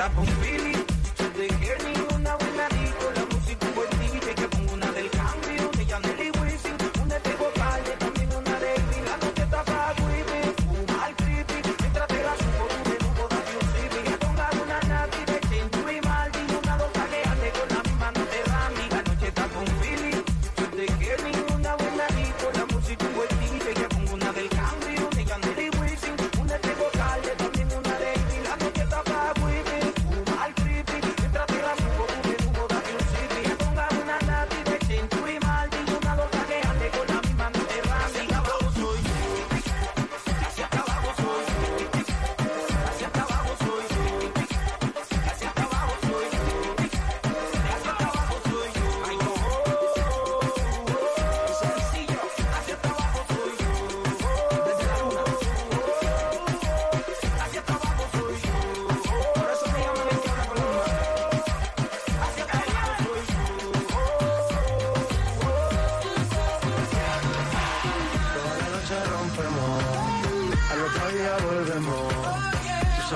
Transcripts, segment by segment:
tá bom,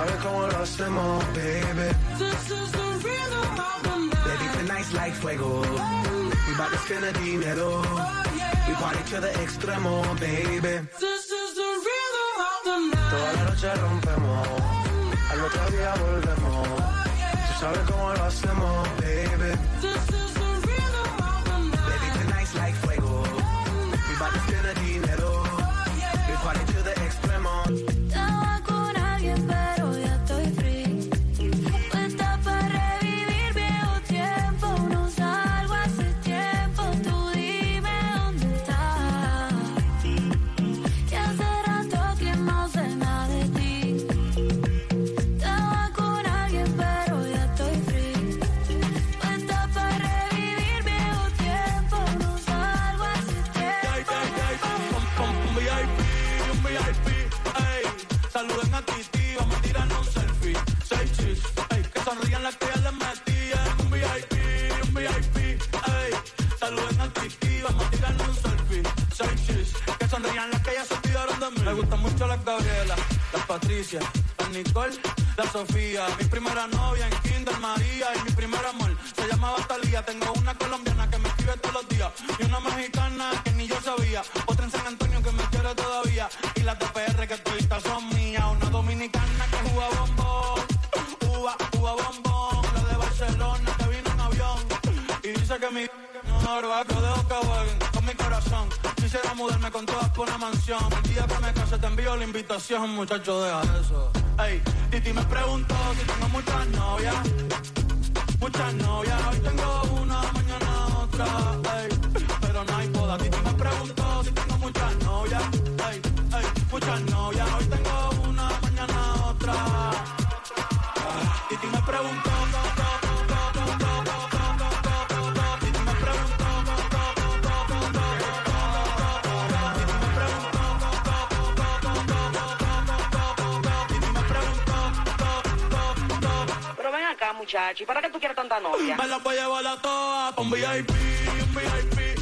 Sabes cómo lo hacemos, baby. This is the rhythm of the night. Baby, tonight's like fuego. Oh, nah. We bout to spend a dinero. Oh, yeah. We party to the extremo, baby. This is the rhythm of the night. Toda la noche rompemos. Oh, nah. Al otro día volvemos. Tú yeah. sabes cómo lo hacemos, baby. This Las Nicole, la Sofía. Mi primera novia en Kinder María y mi primer amor se llamaba Talía. Tengo una colombiana que me escribe todos los días y una mexicana que ni yo sabía. Otra en San Antonio que me quiere todavía y las de PR que todavía son mías. Una dominicana que juega bombón, uva, uva bombón. La de Barcelona que vino en avión y dice que mi no dejo que jueguen con mi corazón. Quisiera mudarme con todas por una mansión. Te envío la invitación, muchacho, deja eso. Ey, Titi me preguntó si tengo muchas novias. Muchas novias, hoy tengo una, mañana otra. Ey, pero no hay boda. Titi me preguntó si tengo muchas novias. Ey, ey, muchas novias, hoy tengo una, mañana otra. Titi me preguntó. Muchacho, ¿y para qué tú quieres tanta novia? Me la voy a llevar a todas un VIP, un VIP, ey.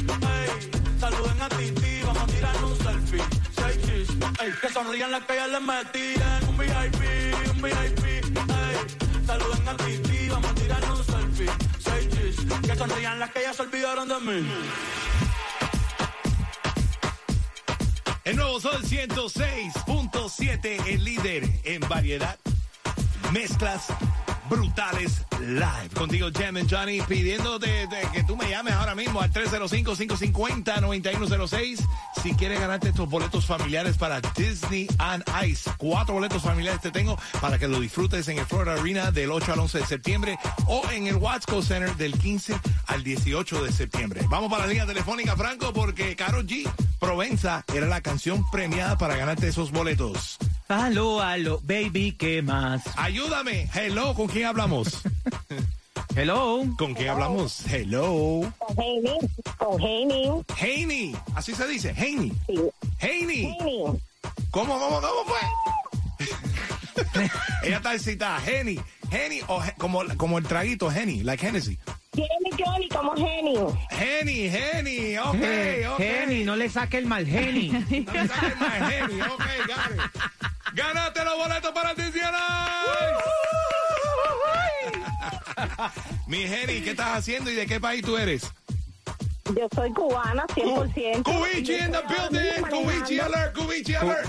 Saluden a Titi, vamos a tirar un selfie. Seis chis, ey. Que sonrían las que ya les metían. Un VIP, un VIP, ey. Saluden a Titi, vamos a tirar un selfie. Seis chis, que sonrían las que ya se olvidaron de mí. El nuevo Sol 106.7, el líder en variedad. Mezclas brutales live. Contigo, Jam and Johnny, pidiéndote que tú me llames ahora mismo al 305-550-9106 si quieres ganarte estos boletos familiares para Disney on Ice. Cuatro boletos familiares te tengo para que lo disfrutes en el Florida Arena del 8 al 11 de septiembre o en el Watsco Center del 15 al 18 de septiembre. Vamos para la línea telefónica, Franco, porque Karol G. Provenza era la canción premiada para ganarte esos boletos. Aló, aló, baby, ¿qué más? Ayúdame. Hello, ¿con quién hablamos? Hello. ¿Con quién hablamos? Hello. Con Heini, con Heini, Haney. Así se dice. Haney. sí, Haney. ¿Cómo, cómo, cómo fue? Ella está citada. Henny. Henny o he- como, como el traguito Henny, like Hennessy. Jenny Johnny como Henny. Henny, Henny. Ok, ok. Geni, no le saque el mal geni. No me saques más Henny. Ok, got it. Gánate los boletos para el Disney Mi Henny, ¿qué estás haciendo y de qué país tú eres? Yo soy cubana, 100%. Cubichi in the building. Cubichi alert, Cubichi alert.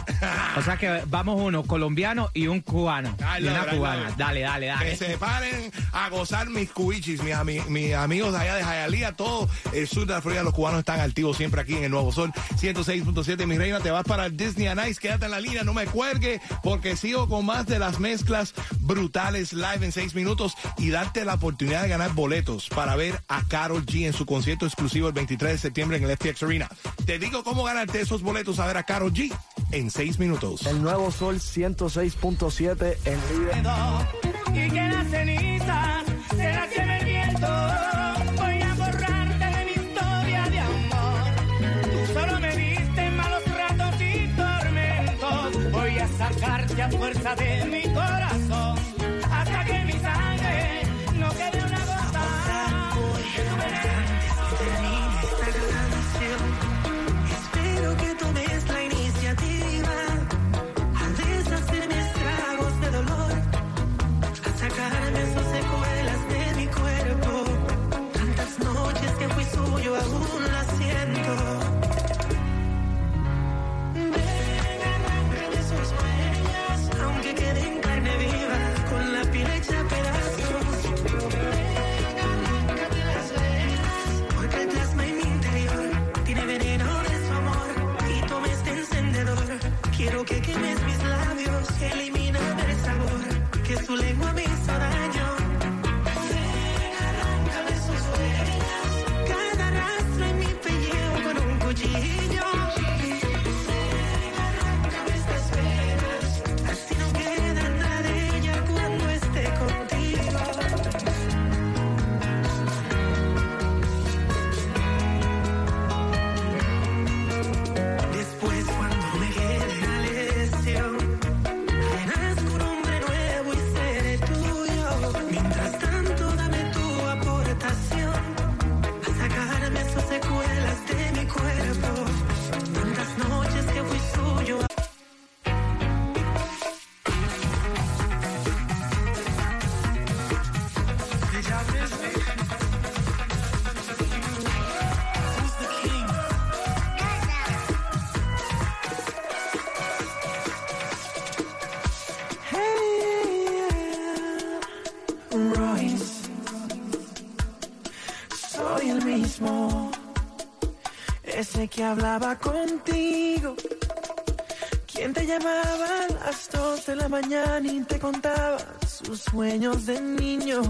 o sea que vamos uno colombiano y un cubano. Y una cubana. it. Dale, dale, Que dale. se paren a gozar mis cubichis, mis, ami- mis amigos de allá de Jayalía, todo el sur de la Florida, los cubanos están activos siempre aquí en el Nuevo Sol 106.7. Mi reina, te vas para el Disney on Ice, quédate en la línea, no me cuelgue, porque sigo con más de las mezclas brutales live en seis minutos y darte la oportunidad de ganar boletos para ver a Carol G en su concierto exclusivo 23 de septiembre en el FTX Arena. Te digo cómo ganarte esos boletos a ver a Carol G en seis minutos. El nuevo Sol 106.7 en líder. y que las cenizas se las lleve el viento. Voy a borrarte de mi historia de amor. Tú solo me viste en malos ratos y tormentos. Voy a sacarte a fuerza de mi sabor que su lengua me que hablaba contigo. ¿Quién te llamaba a las dos de la mañana y te contaba sus sueños de niño?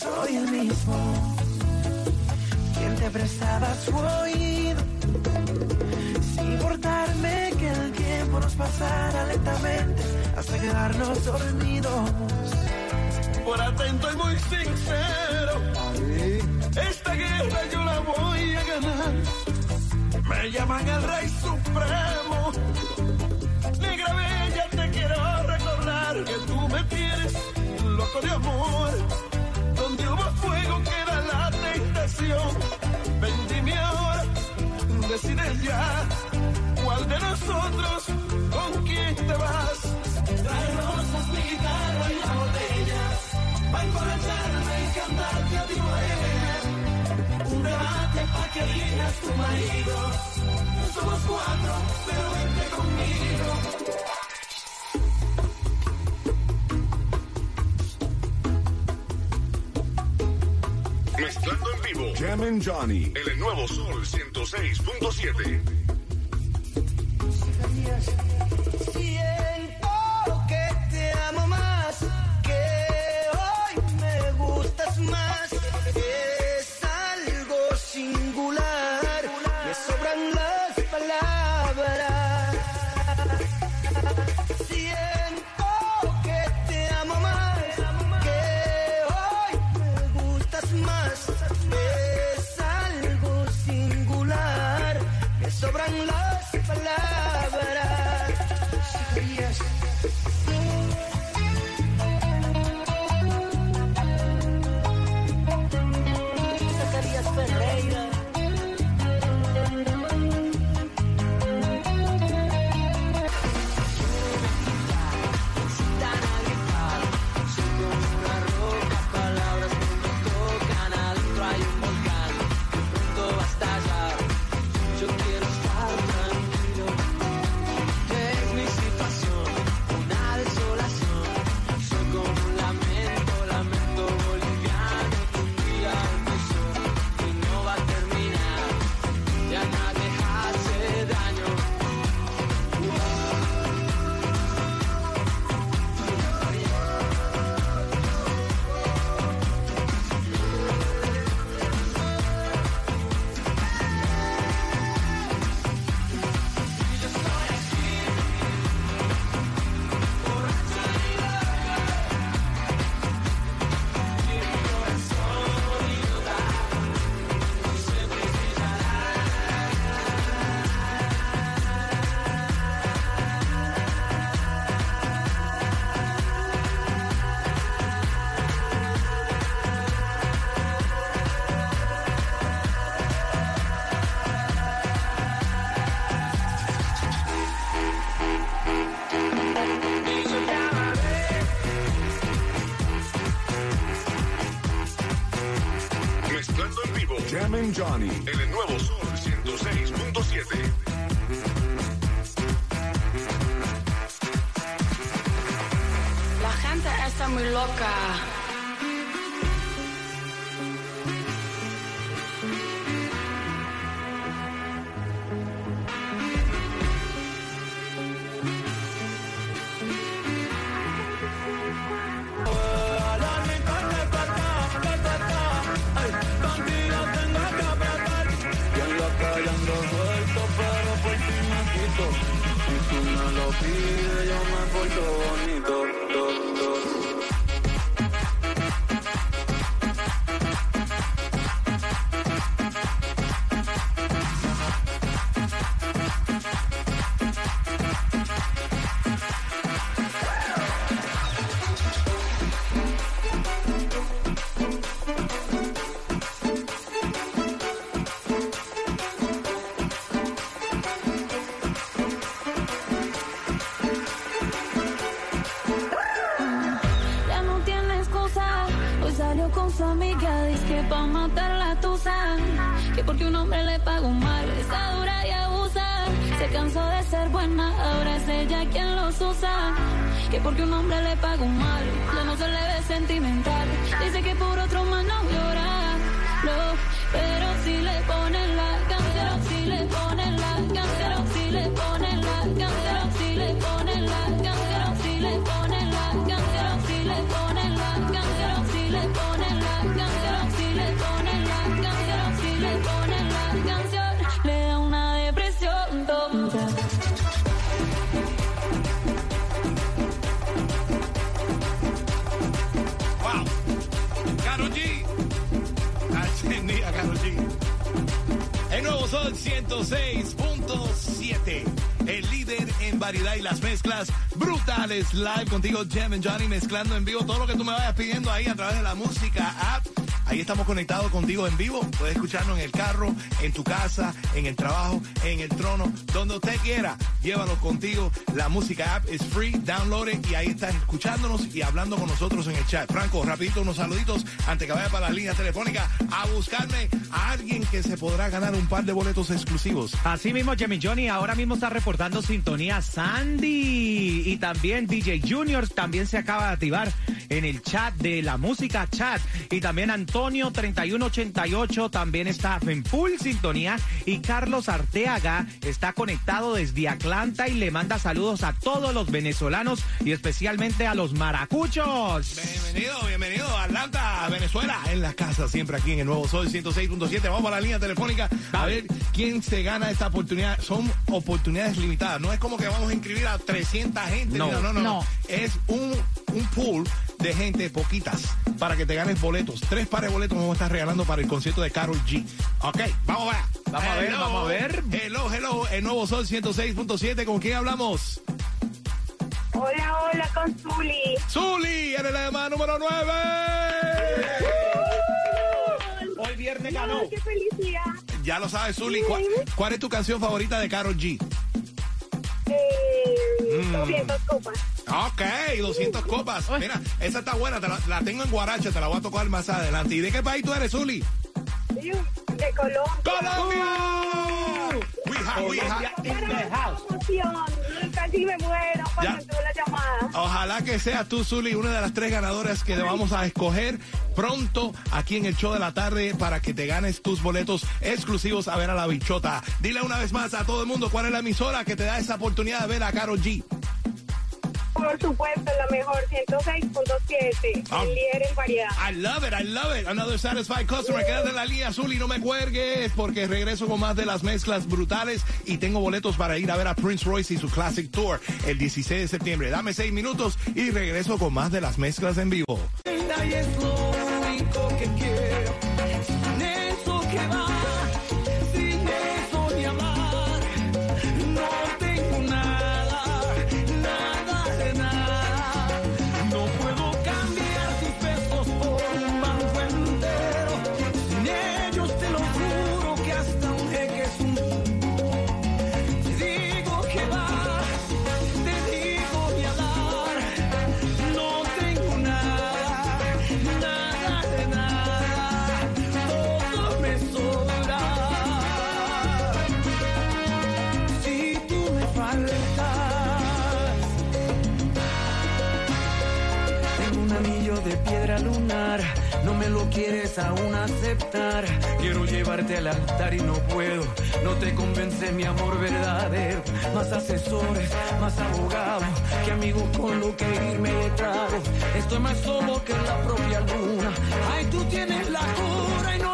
Soy el mismo. ¿Quién te prestaba su oído? Sin importarme que el tiempo nos pasara lentamente hasta quedarnos dormidos. Por atento y muy sincero. Esta guerra yo Me llaman el Rey Supremo. Negra bella, te quiero recordar que tú me tienes loco de amor. Donde hubo fuego queda la tentación. Ven, dime ahora, decides ya cuál de nosotros con quién te vas. Trae rosas, mi guitarra y la botella. Va a emborracharme y cantarte a ti. Para que elijas tu marido. Somos cuatro, pero vente conmigo. Mezclando en vivo. Jam and Johnny. El nuevo Sol 106.7. ando suelto, pero por ti me quito. Si tú me lo pides, yo me porto bonito. 106.7. El líder en variedad y las mezclas brutales. Live contigo, Jem and Johnny, mezclando en vivo todo lo que tú me vayas pidiendo ahí a través de la música app. Ahí estamos conectados contigo en vivo. Puedes escucharnos en el carro, en tu casa, en el trabajo, en el trono, donde usted quiera. Llévalo contigo. La música app es free. Download y ahí están escuchándonos y hablando con nosotros en el chat. Franco, rapidito unos saluditos antes que vaya para la línea telefónica a buscarme a alguien que se podrá ganar un par de boletos exclusivos. Así mismo, Jimmy Johnny, ahora mismo está reportando sintonía Sandy. Y también DJ Junior también se acaba de activar en el chat de la música chat. Y también Antonio 3188 también está en full sintonía. Y Carlos Arteaga está conectado desde Atlanta y le manda saludos a todos los venezolanos y especialmente a los maracuchos. Bienvenido, bienvenido a Atlanta, Venezuela, en la casa, siempre aquí en el Nuevo Sol 106.7. Vamos a la línea telefónica a ver quién se gana esta oportunidad. Son oportunidades limitadas, no es como que vamos a inscribir a 300 gente. No. no, no, no. No. Es un, un pool de gente, poquitas, para que te ganes boletos. Tres pares de boletos vamos a estar regalando para el concierto de Carol G. Ok, vamos allá. Vamos a ver, Hello. vamos a ver. Hello, hello, el Nuevo Sol 106.7. ¿Con quién hablamos? Hola, hola, con Zuli. Zuli, eres la llamada número 9. Hoy viernes Ay, qué felicidad. Ya lo sabes, Zuli. ¿Cuál, cuál es tu canción favorita de Carol G? Eh, Mm. 200 copas. Ok, 200 copas. Mira, esa está buena, te la, la tengo en guaracha, te la voy a tocar más adelante. ¿Y de qué país tú eres, Zuli? De Colombia. ¡Colombia! We have, we have- Ojalá que seas tú, Zuli, una de las tres ganadoras que vamos a escoger pronto aquí en el show de la tarde para que te ganes tus boletos exclusivos a ver a la bichota. Dile una vez más a todo el mundo cuál es la emisora que te da esa oportunidad de ver a Carol G. Por supuesto, la mejor 106.7. Ah. El líder en variedad. I love it, I love it. Another satisfied customer. Quédate en la línea azul y no me cuelgues porque regreso con más de las mezclas brutales y tengo boletos para ir a ver a Prince Royce y su Classic Tour el 16 de septiembre. Dame seis minutos y regreso con más de las mezclas en vivo. Y es lo único que quiero. Quieres aún aceptar. Quiero llevarte al altar y no puedo, no te convence mi amor verdadero. Más asesores, más abogados, que amigos con lo que irme de trago. Estoy más solo que la propia luna. Ay, tú tienes la cura y no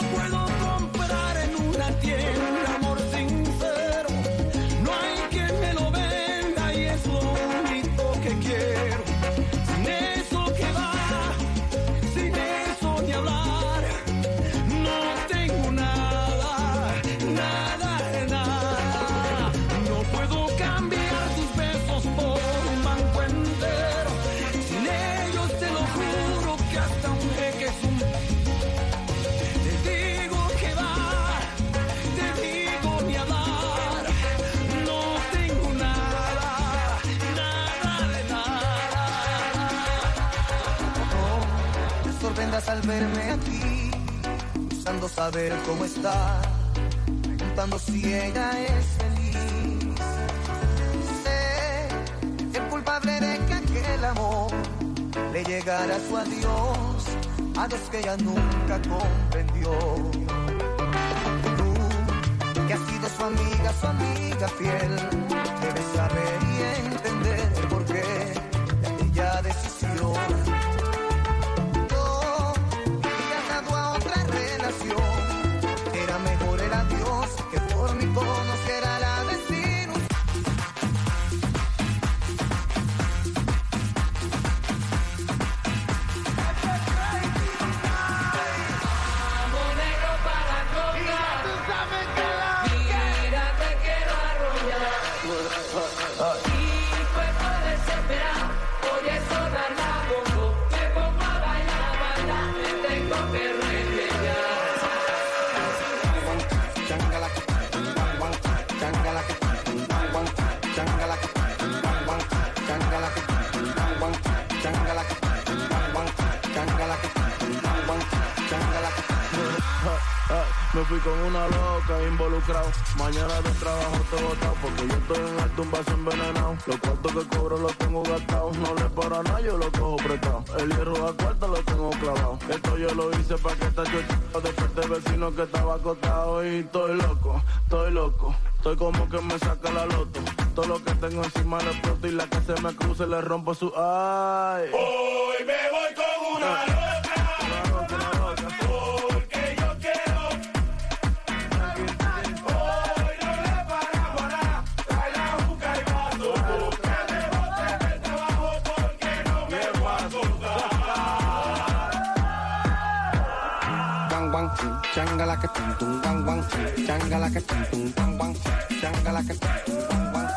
al verme aquí, buscando saber cómo está, preguntando si ella es feliz. Sé el culpable de que aquel amor le llegara a su adiós, adiós que ella nunca comprendió. que ha sido su amiga, su amiga fiel. Debe saber fui con una loca involucrado. Mañana de trabajo estoy botado porque yo estoy en alto un vaso envenenado. Los cuartos que cobro los tengo gastados. No le para nada, yo lo cojo prestado. El hierro a cuarta lo tengo clavado. Esto yo lo hice para que esta chucha desperté vecino que estaba acostado. Y estoy loco, estoy loco. Estoy como que me saca la loto. Todo lo que tengo encima le exploto y la que se me cruce le rompo su ay. Hoy me voy con una loca. Changa like a tung tung bang bang. Changa like a tung tung bang bang. Changa like a tung tung bang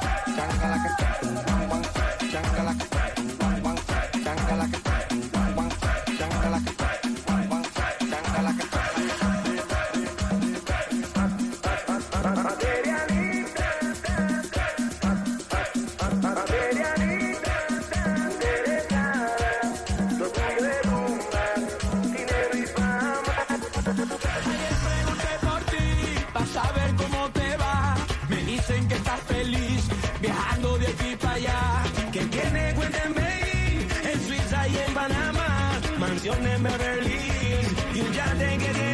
Mansión en Beverly Hills y un yate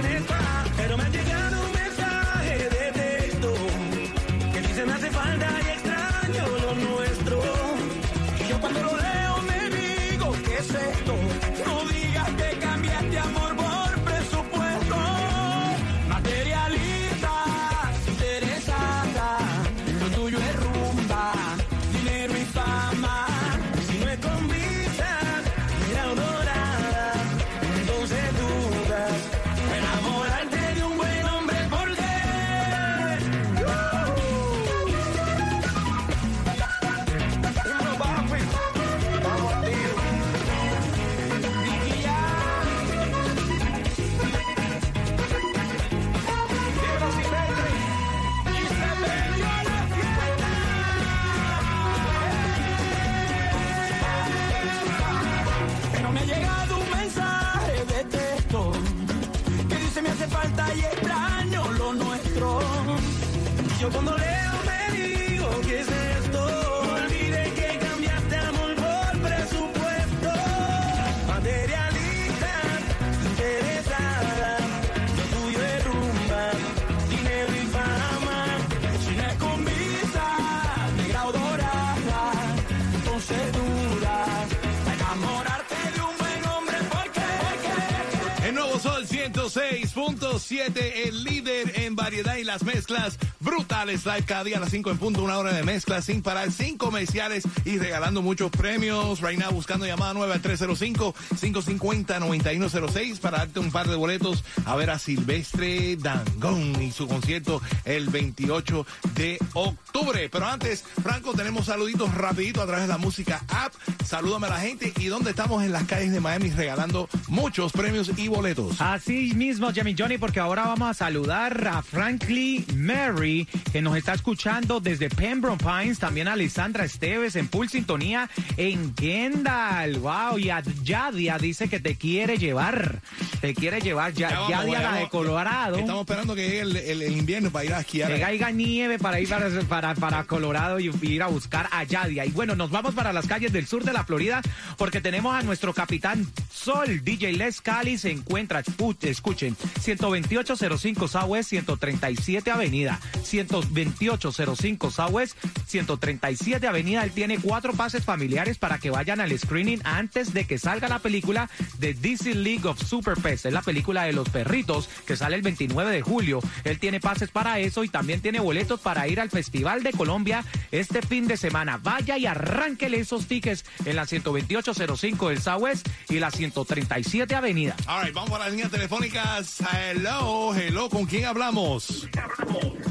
106.7, el líder en variedad y las mezclas brutales. Live cada día a las 5 en punto, una hora de mezclas sin parar, sin comerciales y regalando muchos premios. Right now, buscando llamada nueva al 305-550-9106 para darte un par de boletos a ver a Silvestre Dangón y su concierto el 28 de octubre. Pero antes, Franco, tenemos saluditos rapidito a través de la música app. Salúdame a la gente y dónde estamos en las calles de Miami regalando muchos premios y boletos. Así mismo, Jamie Johnny, porque ahora vamos a saludar a Frankly Mary, que nos está escuchando desde Pembroke Pines, también a Alessandra Esteves en Full Sintonía en Kendall. Wow, y a Yadia dice que te quiere llevar. Te quiere llevar. Ya, Ya vamos, Yadia, ya la de Colorado. Estamos esperando que llegue el, el- el invierno para ir a esquiar. Que caiga nieve para ir para, para, para Colorado y ir a buscar a Yadia. Y bueno, nos vamos para las calles del sur de la Florida porque tenemos a nuestro capitán Sol, DJ Les Cali, se encuentra, escu- escuchen, 12805 Southwest 137 Avenida. 12805 Southwest 137 Avenida. Él tiene cuatro pases familiares para que vayan al screening antes de que salga la película de DC League of Super Pets. Es la película de los perritos que sale el 29 de julio. Él tiene pases para eso y también tiene boletos para ir al Festival de Colombia este fin de semana. Vaya y arránquele esos tickets en la 12805 del Southwest y la 137 Avenida. All right, vamos a las líneas telefónicas. Hello, hello, ¿con quién hablamos?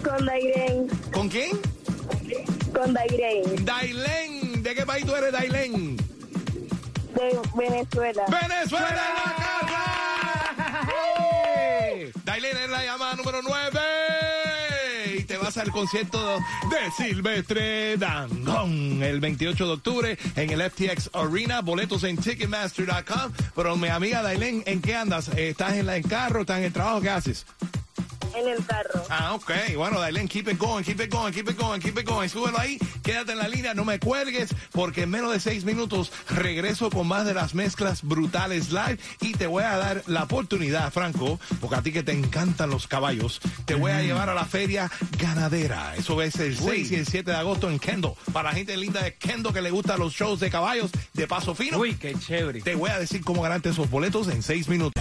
Con Dairen. ¿Con quién? Con Dairen. Dailen. ¿De qué país tú eres, Dailen? De Venezuela. ¡Venezuela en la casa! Dailen es la llamada número 9. Y te vas al concierto de Silvestre Dangón el 28 de octubre en el FTX Arena. Boletos en Ticketmaster.com. Pero mi amiga Dailen, ¿en qué andas? ¿Estás en la- en carro? ¿Estás en el trabajo? ¿Qué haces? En el carro. Ah, ok. Bueno, Dailen, keep it going, keep it going, keep it going, keep it going. Súbelo ahí, quédate en la línea, no me cuelgues, porque en menos de seis minutos regreso con más de las mezclas brutales live y te voy a dar la oportunidad, Franco, porque a ti que te encantan los caballos, te voy a llevar a la feria ganadera. Eso es el 6 y el 7 de agosto en Kendo. Para la gente linda de Kendo que le gustan los shows de caballos de paso fino. Uy, qué chévere. Te voy a decir cómo ganarte esos boletos en seis minutos.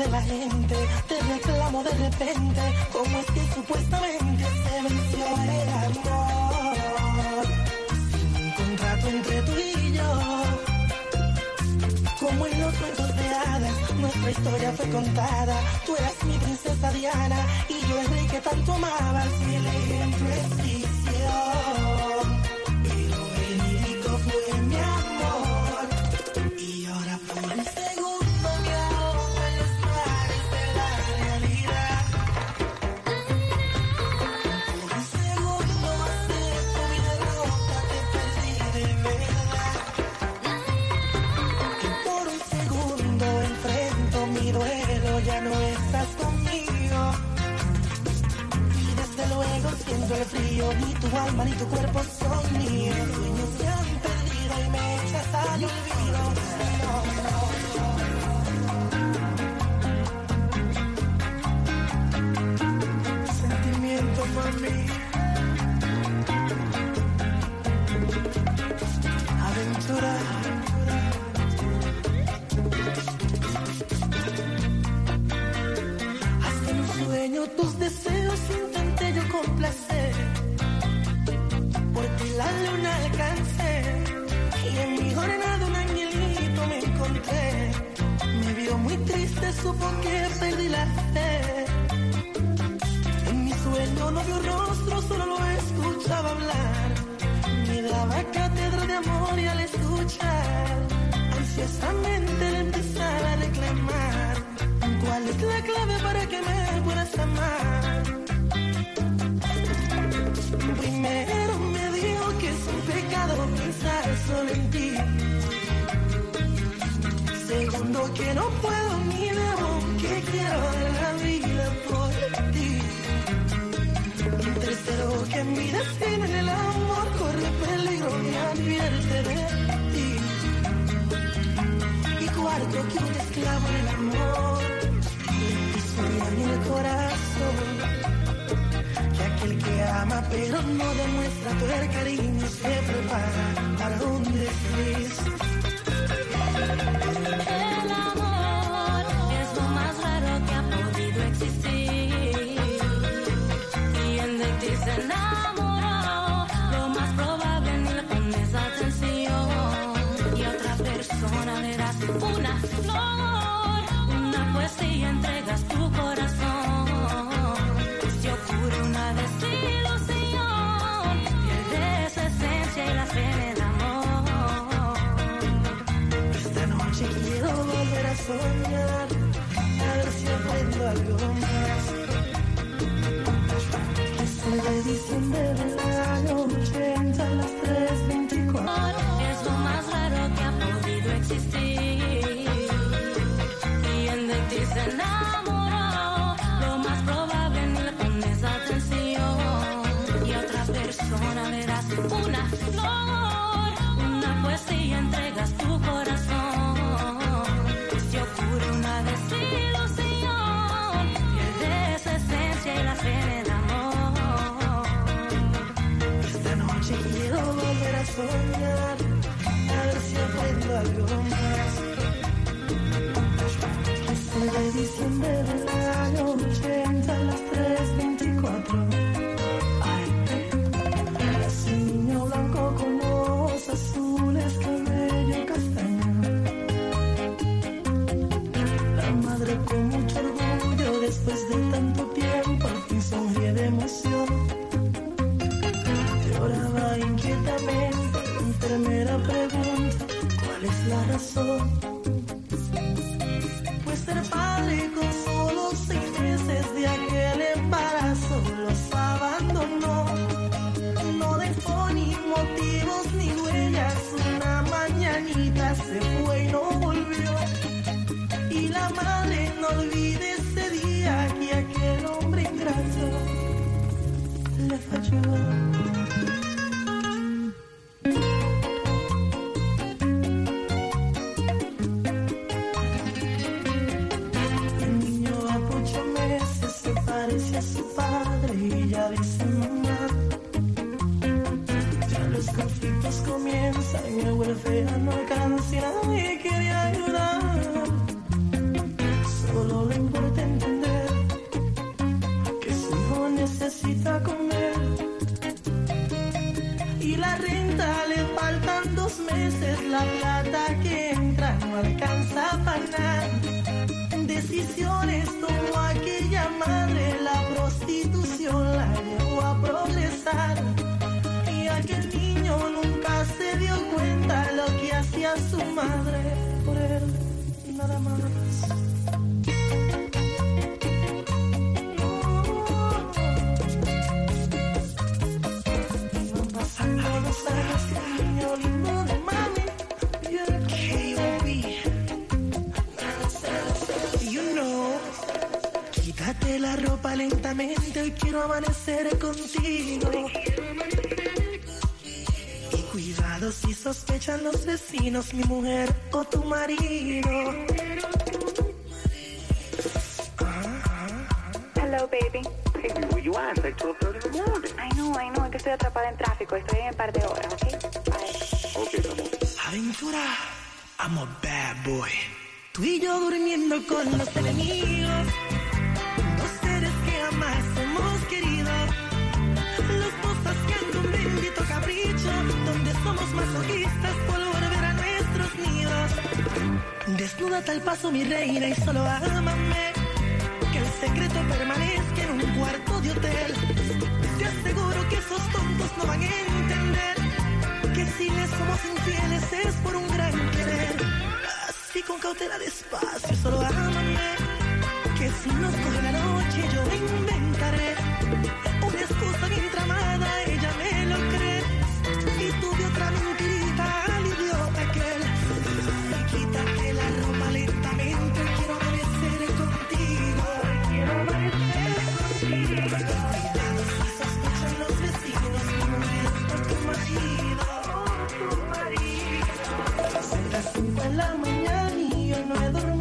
De la gente te reclamo de repente como es que supuestamente se venció el amor. Sin un contrato entre tú y yo. Como en los cuentos de hadas, nuestra historia fue contada. Tú eras mi princesa Diana y yo el rey que tanto amabas. Y el ejemplo es. Rostro, solo lo escuchaba hablar. Me daba cátedra de amor y al escuchar, ansiosamente le empezaba a reclamar. ¿Cuál es la clave para que me puedas amar? Primero me dijo que es un pecado pensar solo en ti. Segundo que no puedo ni debo, que quiero dar Tercero que mi destino en el amor corre peligro me advierte de ti. Y cuarto que un esclavo en el amor y en el corazón. Que aquel que ama pero no demuestra el cariño se prepara para un desliz. soy. madre por él, nada más. Van pasando los años que el niño lindo de mami y el K.O.B. You know, quítate la ropa lentamente, hoy quiero amanecer contigo. Cuidado si sospechan los vecinos, mi mujer o tu marido. Hello, baby. Hey, will you answer? It's 12.30 in the morning. I know, I know, que estoy atrapada en tráfico. Estoy en un par de horas, ¿ok? Bye. Ok, amor. Aventura, I'm a bad boy. Tú y yo durmiendo con los enemigos. Los seres que jamás hemos querido. masoquistas por volver a nuestros nidos. Desnuda tal paso, mi reina, y solo ámame. Que el secreto permanezca en un cuarto de hotel. Te aseguro que esos tontos no van a entender que si les somos infieles es por un gran querer. Así con cautela despacio, solo ámame. en la mañana y yo no he dormido.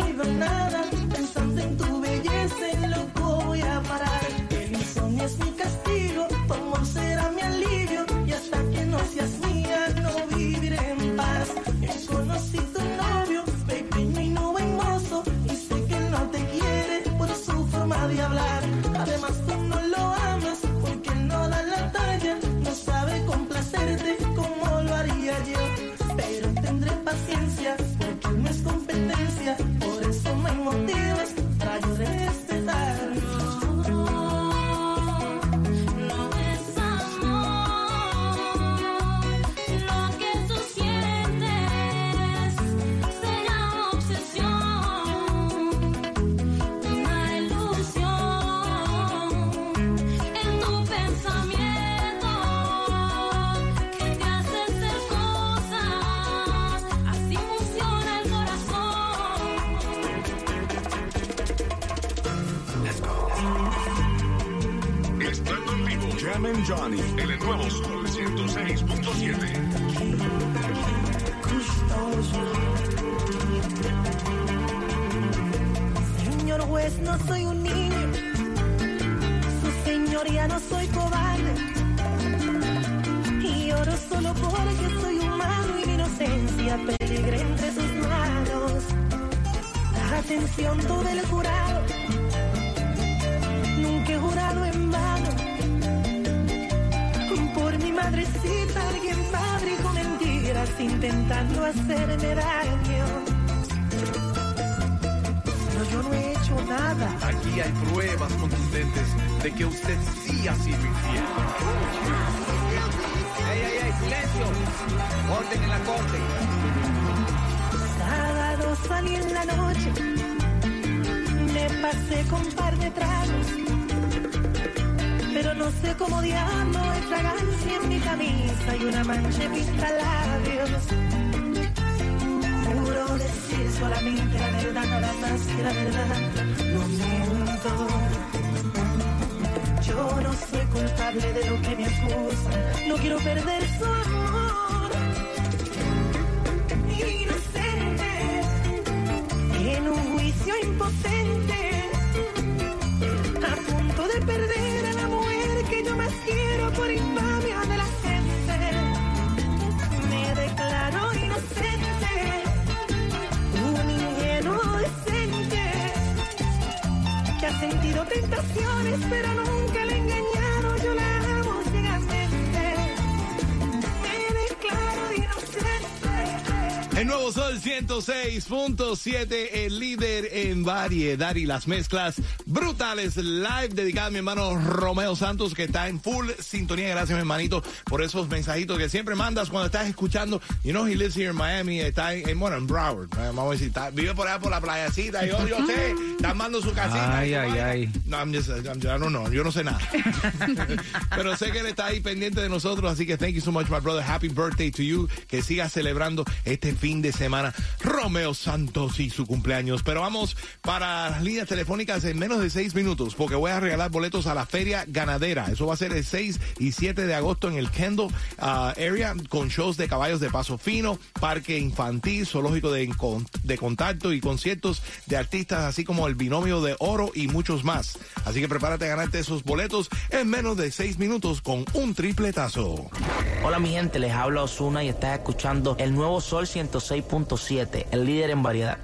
Atención, todo el jurado. Nunca he jurado en vano. Por mi madrecita, alguien fabricó mentiras intentando hacerme daño. Pero yo no he hecho nada. Aquí hay pruebas contundentes de que usted sí ha sido infiel. ¡Ey, ey, ey! ¡Silencio! Orden en la corte. Sábado salí en la noche, me pasé con par de tragos, pero no sé cómo diablo hay fragancia en mi camisa y una mancha en mis labios. Juro decir solamente la verdad, nada más que la verdad. No miento. Yo no soy culpable de lo que me acusan. No quiero perder su amor. Inocente. En un juicio impotente. Perder a la mujer que yo más quiero por infamia de la gente. Me declaro inocente. Un ingenuo decente que ha sentido tentaciones, pero nunca le he El nuevo Sol 106.7, el líder en variedad y las mezclas brutales live dedicada a mi hermano Romeo Santos que está en full sintonía. Gracias, mi hermanito, por esos mensajitos que siempre mandas cuando estás escuchando. You know, he lives here in Miami, está en, en, bueno, en Broward. Vamos a decir, está- vive por allá por la playacita. Yo, yo sé, está armando su casita. Ay, ay, ay. No, I'm just- I'm- I don't know, yo no sé nada. Pero sé que él está ahí pendiente de nosotros, así que thank you so much, my brother. Happy birthday to you. Que sigas celebrando este fin de semana. Romeo Santos y su cumpleaños. Pero vamos para las líneas telefónicas en menos de seis minutos, porque voy a regalar boletos a la Feria Ganadera. Eso va a ser el 6 y 7 de agosto en el Kendall ah, Area, con shows de caballos de paso fino, parque infantil, zoológico de, de contacto y conciertos de artistas, así como el binomio de oro y muchos más. Así que prepárate a ganarte esos boletos en menos de seis minutos con un tripletazo. Hola mi gente, les habla Osuna y estás escuchando el nuevo Sol 106.7, el líder en variedad.